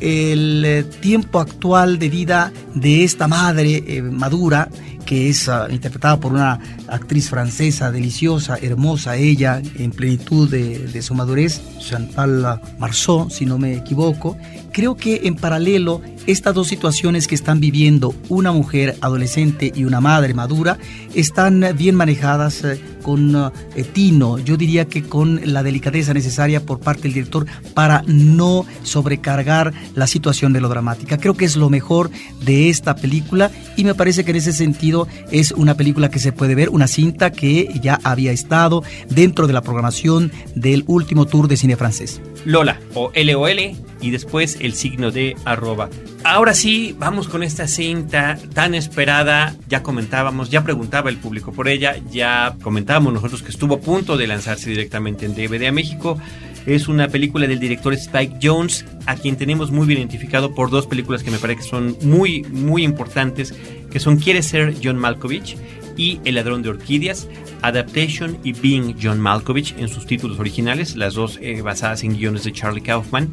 el eh, tiempo actual de vida de esta madre eh, madura que es ah, interpretada por una actriz francesa deliciosa, hermosa ella, en plenitud de, su madurez, Chantal Marceau, si no me equivoco. Creo que en paralelo estas dos situaciones que están viviendo una mujer adolescente y una madre madura están bien manejadas eh, con tino, yo diría que con la delicadeza necesaria por parte del director para no sobrecargar la situación de lo dramática. Creo que es lo mejor de esta película y me parece que en ese sentido es una película que se puede ver, una cinta que ya había estado dentro de la programación del último tour de cine francés. Lola o LOL y después el signo de arroba. Ahora sí, vamos con esta cinta tan esperada. Ya comentábamos, ya preguntaba el público por ella, ya comentábamos nosotros que estuvo a punto de lanzarse directamente en DVD a México. Es una película del director Spike Jones, a quien tenemos muy bien identificado por dos películas que me parece que son muy, muy importantes, que son Quiere ser John Malkovich y El ladrón de orquídeas, Adaptation y Being John Malkovich en sus títulos originales, las dos eh, basadas en guiones de Charlie Kaufman.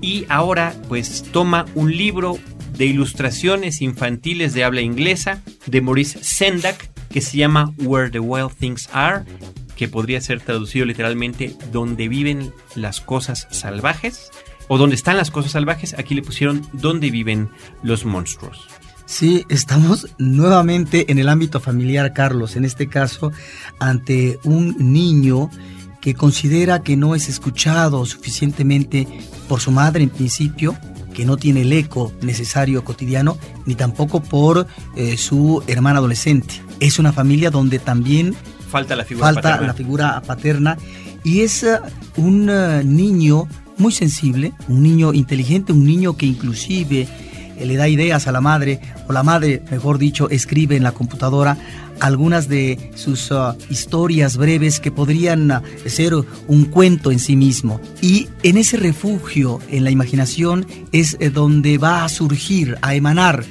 Y ahora pues toma un libro de ilustraciones infantiles de habla inglesa de Maurice Sendak que se llama Where the Wild Things Are que podría ser traducido literalmente donde viven las cosas salvajes o donde están las cosas salvajes, aquí le pusieron donde viven los monstruos. Sí, estamos nuevamente en el ámbito familiar, Carlos, en este caso ante un niño que considera que no es escuchado suficientemente por su madre en principio, que no tiene el eco necesario cotidiano, ni tampoco por eh, su hermana adolescente. Es una familia donde también falta la figura falta paterna. la figura paterna y es uh, un uh, niño muy sensible, un niño inteligente, un niño que inclusive eh, le da ideas a la madre, o la madre, mejor dicho, escribe en la computadora algunas de sus uh, historias breves que podrían uh, ser un cuento en sí mismo. Y en ese refugio, en la imaginación, es eh, donde va a surgir, a emanar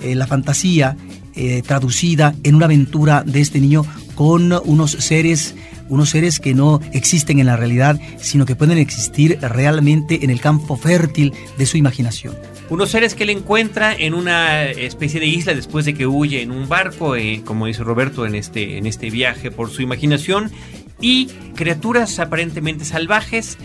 eh, la fantasía eh, traducida en una aventura de este niño con unos seres unos seres que no existen en la realidad, sino que pueden existir realmente en el campo fértil de su imaginación. Unos seres que él encuentra en una especie de isla después de que huye en un barco, eh, como dice Roberto, en este, en este viaje por su imaginación, y criaturas aparentemente salvajes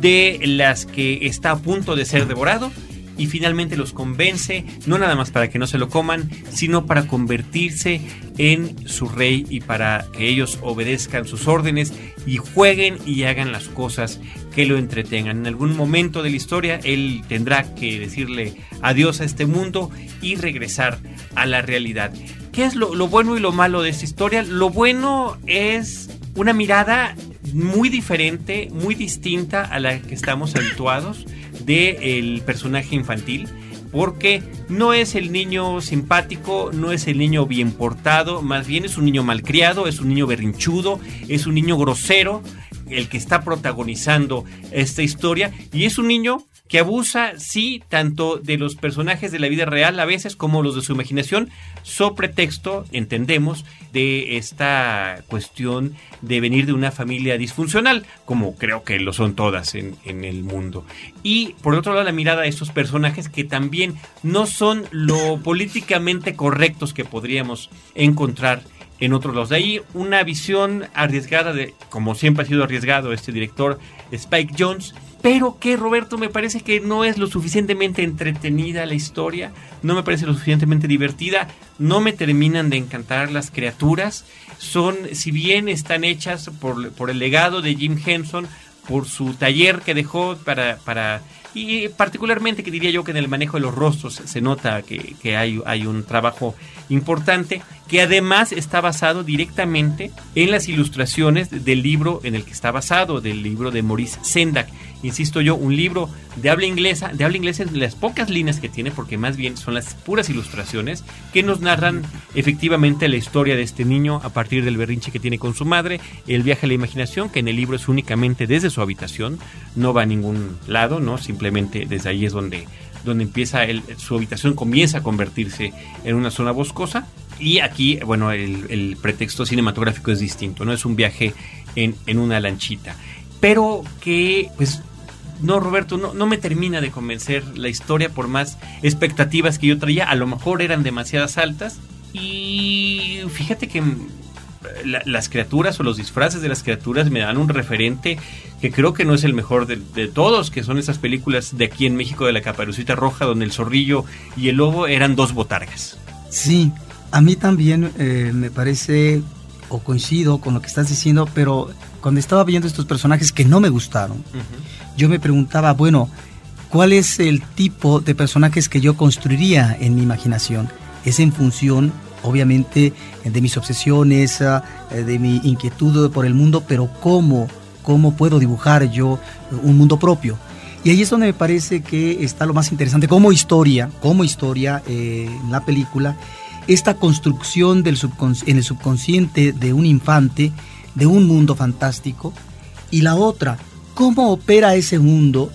de las que está a punto de ser devorado y finalmente los convence, no nada más para que no se lo coman, sino para convertirse en su rey y para que ellos obedezcan sus órdenes y jueguen y hagan las cosas que lo entretengan. En algún momento de la historia él tendrá que decirle adiós a este mundo y regresar a la realidad. ¿Qué es lo, lo bueno y lo malo de esta historia? Lo bueno es una mirada muy diferente, muy distinta a la que estamos habituados del personaje infantil porque no es el niño simpático, no es el niño bien portado, más bien es un niño malcriado, es un niño berrinchudo, es un niño grosero, el que está protagonizando esta historia, y es un niño que abusa, sí, tanto de los personajes de la vida real a veces como los de su imaginación, so pretexto, entendemos, de esta cuestión de venir de una familia disfuncional, como creo que lo son todas en, en el mundo. Y por otro lado, la mirada de estos personajes que también no son lo políticamente correctos que podríamos encontrar en otros lados. De ahí una visión arriesgada de, como siempre ha sido arriesgado este director Spike Jones, pero que Roberto me parece que no es lo suficientemente entretenida la historia, no me parece lo suficientemente divertida, no me terminan de encantar las criaturas, son, si bien están hechas por, el legado de Jim Henson, por su taller que dejó para, para y particularmente que diría yo que en el manejo de los rostros se nota que, que hay, hay un trabajo importante que además está basado directamente en las ilustraciones del libro en el que está basado, del libro de Maurice Sendak. Insisto yo, un libro de habla inglesa, de habla inglesa en las pocas líneas que tiene, porque más bien son las puras ilustraciones que nos narran efectivamente la historia de este niño a partir del berrinche que tiene con su madre, el viaje a la imaginación, que en el libro es únicamente desde su habitación, no va a ningún lado, ¿no? Simplemente desde ahí es donde donde empieza su habitación comienza a convertirse en una zona boscosa y aquí, bueno, el, pretexto cinematográfico es distinto, ¿no? Es un viaje en, en una lanchita. Pero que, pues, no, Roberto, no, no me termina de convencer la historia por más expectativas que yo traía. A lo mejor eran demasiadas altas. Y fíjate que mm, las criaturas o los disfraces de las criaturas me dan un referente que creo que no es el mejor de, todos, que son esas películas de aquí en México de la Caparucita Roja, donde el zorrillo y el lobo eran dos botargas. Sí, a mí también eh, me parece, o coincido con lo que estás diciendo, pero cuando estaba viendo estos personajes que no me gustaron, yo me preguntaba, bueno, ¿cuál es el tipo de personajes que yo construiría en mi imaginación? Es en función, obviamente, de mis obsesiones, ah, eh, de mi inquietud por el mundo, pero ¿cómo? ¿Cómo puedo dibujar yo un mundo propio? Y ahí es donde me parece que está lo más interesante como historia, como historia eh, en la película, esta construcción del en el subconsciente de un infante, de un mundo fantástico, y la otra, cómo opera ese mundo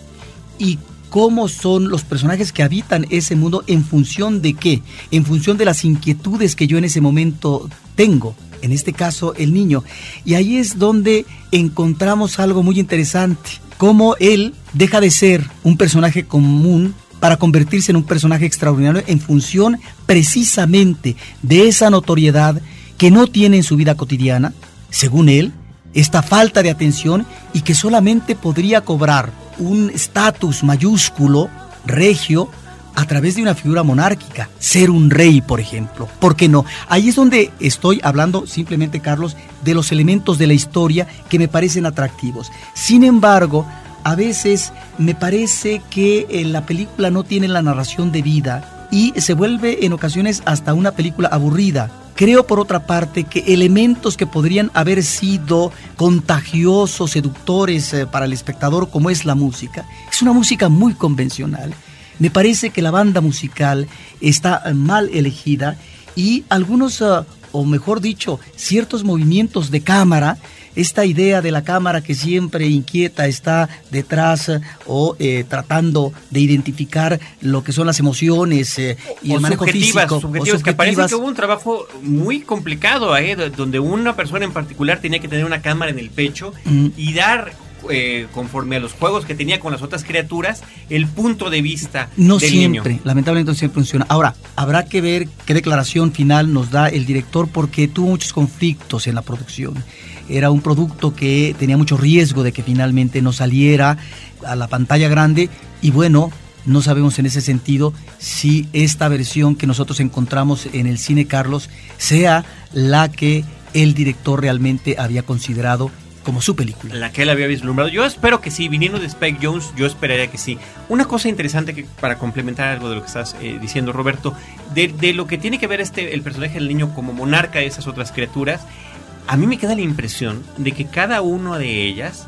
y cómo son los personajes que habitan ese mundo en función de qué, en función de las inquietudes que yo en ese momento tengo, en este caso el niño. Y ahí es donde encontramos algo muy interesante, cómo él deja de ser un personaje común para convertirse en un personaje extraordinario en función precisamente de esa notoriedad que no tiene en su vida cotidiana, según él, esta falta de atención y que solamente podría cobrar un estatus mayúsculo, regio, a través de una figura monárquica, ser un rey, por ejemplo. ¿Por qué no? Ahí es donde estoy hablando simplemente, Carlos, de los elementos de la historia que me parecen atractivos. Sin embargo, a veces me parece que eh, la película no tiene la narración de vida y se vuelve en ocasiones hasta una película aburrida. Creo por otra parte que elementos que podrían haber sido contagiosos, seductores eh, para el espectador como es la música, es una música muy convencional. Me parece que la banda musical está eh, mal elegida y algunos, o mejor dicho, ciertos movimientos de cámara esta idea de la cámara que siempre inquieta está detrás o eh, tratando de identificar lo que son las emociones eh, y el manejo físico. Subjetivas, que parece que hubo un trabajo muy complicado, eh, donde una persona en particular tenía que tener una cámara en el pecho y dar conforme a los juegos que tenía con las otras criaturas, el punto de vista no siempre, lamentablemente no siempre funciona. Ahora, habrá que ver qué declaración final nos da el director porque tuvo muchos conflictos en la producción era un producto que tenía mucho riesgo de que finalmente no saliera a la pantalla grande y bueno, no sabemos en ese sentido si esta versión que nosotros encontramos en el cine Carlos sea la que el director realmente había considerado como su película. La que él había vislumbrado. Yo espero que sí, viniendo de Spike Jones, yo esperaría que sí. Una cosa interesante que para complementar algo de lo que estás eh, diciendo, Roberto, de, de, lo que tiene que ver este el personaje del niño como monarca de esas otras criaturas, a mí me queda la impresión de que cada una de ellas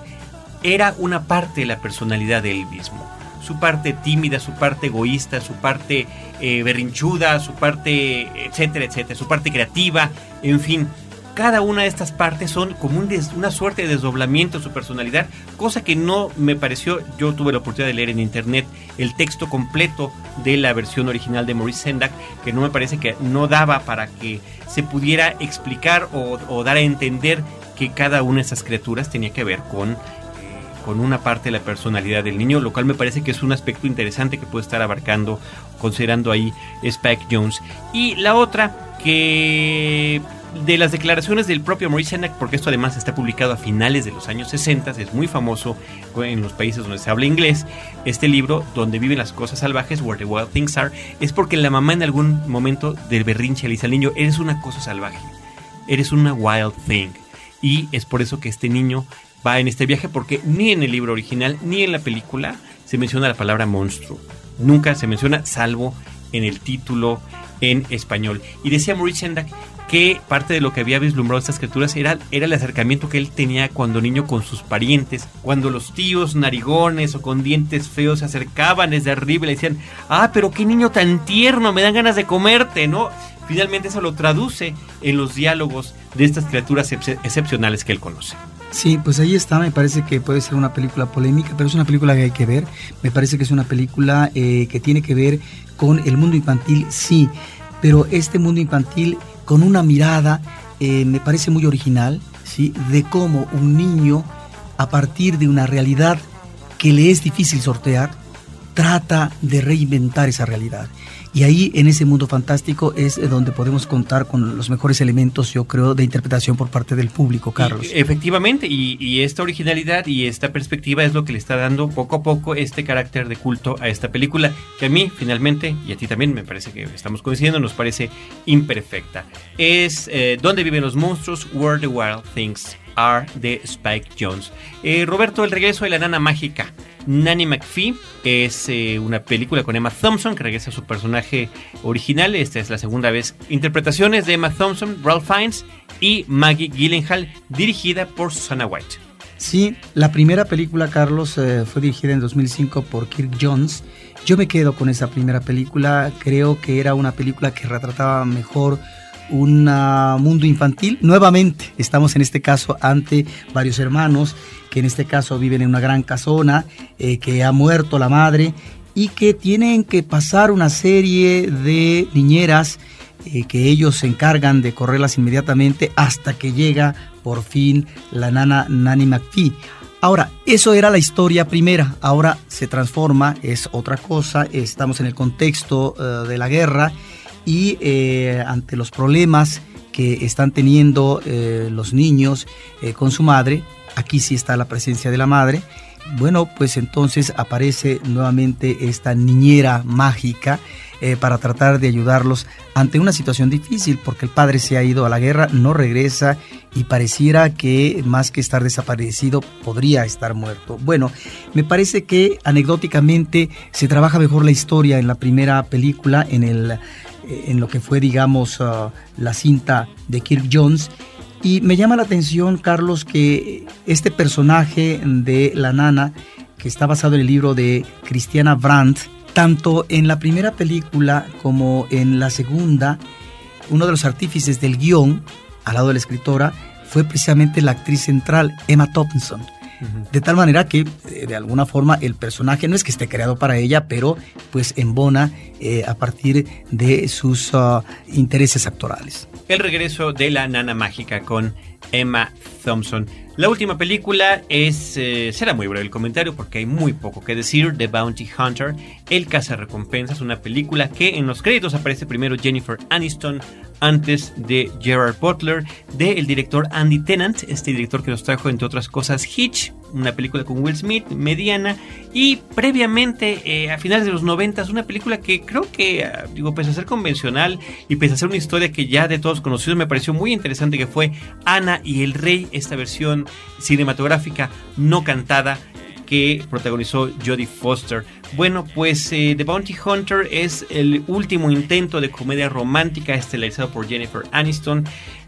era una parte de la personalidad de él mismo. Su parte tímida, su parte egoísta, su parte eh, berrinchuda, su parte, etcétera, etcétera, su parte creativa, en fin cada una de estas partes son como una suerte de desdoblamiento de su personalidad, cosa que no me pareció, yo tuve la oportunidad de leer en internet el texto completo de la versión original de Maurice Sendak, que no me parece que no daba para que se pudiera explicar o, dar a entender que cada una de esas criaturas tenía que ver con eh, con una parte de la personalidad del niño, lo cual me parece que es un aspecto interesante que puede estar abarcando, considerando ahí Spike Jones. Y la otra, que de las declaraciones del propio Maurice Sendak, porque esto además está publicado a finales de los años 60, es muy famoso en los países donde se habla inglés, este libro, donde viven las cosas salvajes, Where the Wild Things Are, es porque la mamá en algún momento del berrinche le dice al niño, eres una cosa salvaje, eres una wild thing. Y es por eso que este niño va en este viaje, porque ni en el libro original ni en la película se menciona la palabra monstruo. Nunca se menciona, salvo en el título en español. Y decía Maurice Sendak que parte de lo que había vislumbrado estas criaturas era, el acercamiento que él tenía cuando niño con sus parientes, cuando los tíos narigones o con dientes feos se acercaban desde arriba y le decían, ah, pero qué niño tan tierno, me dan ganas de comerte, ¿no? Finalmente eso lo traduce en los diálogos de estas criaturas excepcionales que él conoce. Sí, pues ahí está, me parece que puede ser una película polémica, pero es una película que hay que ver, me parece que es una película eh, que tiene que ver con el mundo infantil, sí, pero este mundo infantil con una mirada, eh, me parece muy original, ¿sí? de cómo un niño, a partir de una realidad que le es difícil sortear, trata de reinventar esa realidad. Y ahí, en ese mundo fantástico, es donde podemos contar con los mejores elementos, yo creo, de interpretación por parte del público, Carlos. efectivamente, y, esta originalidad y esta perspectiva es lo que le está dando poco a poco este carácter de culto a esta película, que a mí, finalmente, y a ti también, me parece que estamos coincidiendo, nos parece imperfecta. Es eh, ¿Dónde viven los monstruos? Where the Wild Things Are de Spike Jones. Eh, Roberto, el regreso de la nana mágica. Nanny McPhee es eh, una película con Emma Thompson que regresa a su personaje original. Esta es la segunda vez. Interpretaciones de Emma Thompson, Ralph Fiennes y Maggie Gyllenhaal, dirigida por Susanna White. Sí, la primera película, Carlos, eh, fue dirigida en 2005 por Kirk Jones. Yo me quedo con esa primera película. Creo que era una película que retrataba mejor un mundo infantil. Nuevamente, estamos en este caso ante varios hermanos que en este caso viven en una gran casona, eh, que ha muerto la madre y que tienen que pasar una serie de niñeras eh, que ellos se encargan de correrlas inmediatamente hasta que llega por fin la nana Nanny McPhee. Ahora, eso era la historia primera, ahora se transforma, es otra cosa, estamos en el contexto eh, de la guerra y eh, ante los problemas que están teniendo eh, los niños eh, con su madre, aquí sí está la presencia de la madre, bueno, pues entonces aparece nuevamente esta niñera mágica para tratar de ayudarlos ante una situación difícil, porque el padre se ha ido a la guerra, no regresa y pareciera que más que estar desaparecido podría estar muerto. Bueno, me parece que anecdóticamente se trabaja mejor la historia en la primera película, en el en lo que fue, digamos, uh, la cinta de Kirk Jones. Y me llama la atención, Carlos, que este personaje de la nana, que está basado en el libro de Christiana Brandt, tanto en la primera película como en la segunda, uno de los artífices del guion, al lado de la escritora, fue precisamente la actriz central, Emma Thompson. De tal manera que, eh, de alguna forma, el personaje no es que esté creado para ella, pero pues embona eh, a partir de sus ah, intereses actorales. El regreso de la nana mágica con Emma Thompson. La última película es. Eh, será muy breve el comentario porque hay muy poco que decir. The Bounty Hunter, El Recompensas, una película que en los créditos aparece primero Jennifer Aniston, antes de Gerard Butler, del director Andy Tennant, este director que nos trajo entre otras cosas Hitch, una película con Will Smith, mediana, y previamente, eh, a finales de los 90, una película que creo que, ah, digo, pese a ser convencional y pese a ser una historia que ya de todos conocidos, me pareció muy interesante que fue Ana y el Rey, esta versión cinematográfica no cantada que protagonizó Jodie Foster. Bueno, pues eh, The Bounty Hunter es el último intento de comedia romántica estelarizado por Jennifer Aniston.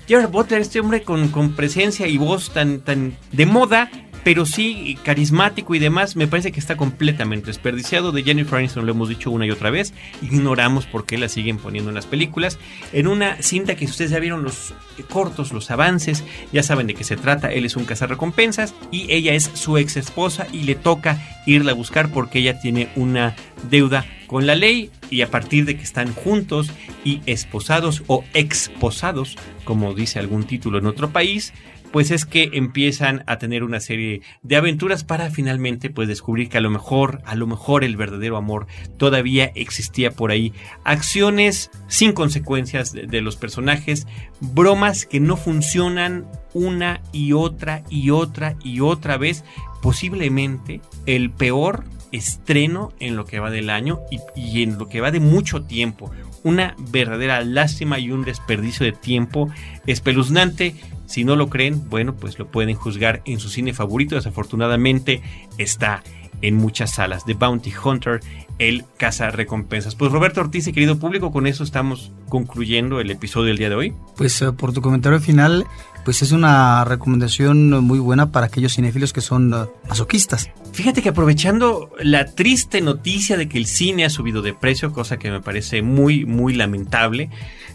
Jared Butler, este hombre con, con presencia y voz tan, tan de moda, pero sí carismático y demás, me parece que está completamente desperdiciado. De Jennifer Aniston lo hemos dicho una y otra vez, ignoramos por qué la siguen poniendo en las películas. En una cinta que si ustedes ya vieron los cortos, los avances, ya saben de qué se trata. Él es un cazarrecompensas y ella es su ex esposa y le toca irla a buscar porque ella tiene una deuda con la ley y a partir de que están juntos y esposados o exposados, como dice algún título en otro país, pues es que empiezan a tener una serie de aventuras para finalmente pues descubrir que a lo mejor, a lo mejor el verdadero amor todavía existía por ahí. Acciones sin consecuencias de, los personajes, bromas que no funcionan una y otra y otra y otra vez, posiblemente el peor estreno en lo que va del año y, en lo que va de mucho tiempo. Una verdadera lástima y un desperdicio de tiempo espeluznante. Si no lo creen, bueno, pues lo pueden juzgar en su cine favorito. Desafortunadamente está en muchas salas. The Bounty Hunter, el caza recompensas. Pues Roberto Ortiz y querido público, con eso estamos concluyendo el episodio del día de hoy. Pues uh, por tu comentario final, pues es una recomendación muy buena para aquellos cinéfilos que son uh, masoquistas. Fíjate que aprovechando la triste noticia de que el cine ha subido de precio, cosa que me parece muy, muy lamentable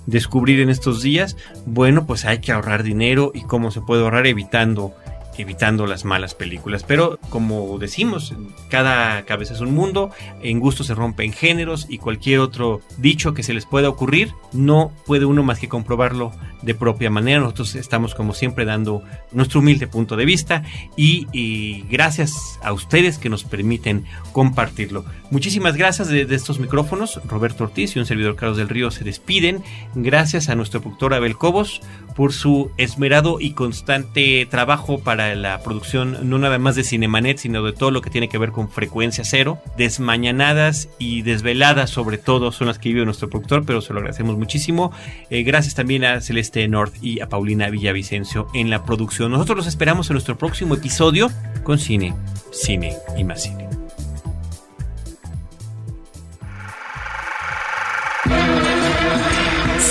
descubrir en estos días, bueno, pues hay que ahorrar dinero y cómo se puede ahorrar evitando evitando las malas películas. Pero como decimos, cada cabeza es un mundo, en gusto se rompen géneros y cualquier otro dicho que se les pueda ocurrir, no puede uno más que comprobarlo de propia manera. Nosotros estamos como siempre dando nuestro humilde punto de vista y, y gracias a ustedes que nos permiten compartirlo. Muchísimas gracias de, estos micrófonos. Roberto Ortiz y un servidor Carlos del Río se despiden. Gracias a nuestro productor Abel Cobos por su esmerado y constante trabajo para la producción no nada más de Cinemanet, sino de todo lo que tiene que ver con frecuencia cero. Desmañanadas y desveladas sobre todo son las que vive nuestro productor, pero se lo agradecemos muchísimo. Eh, gracias también a Celeste North y a Paulina Villavicencio en la producción. Nosotros los esperamos en nuestro próximo episodio con Cine, Cine y más Cine.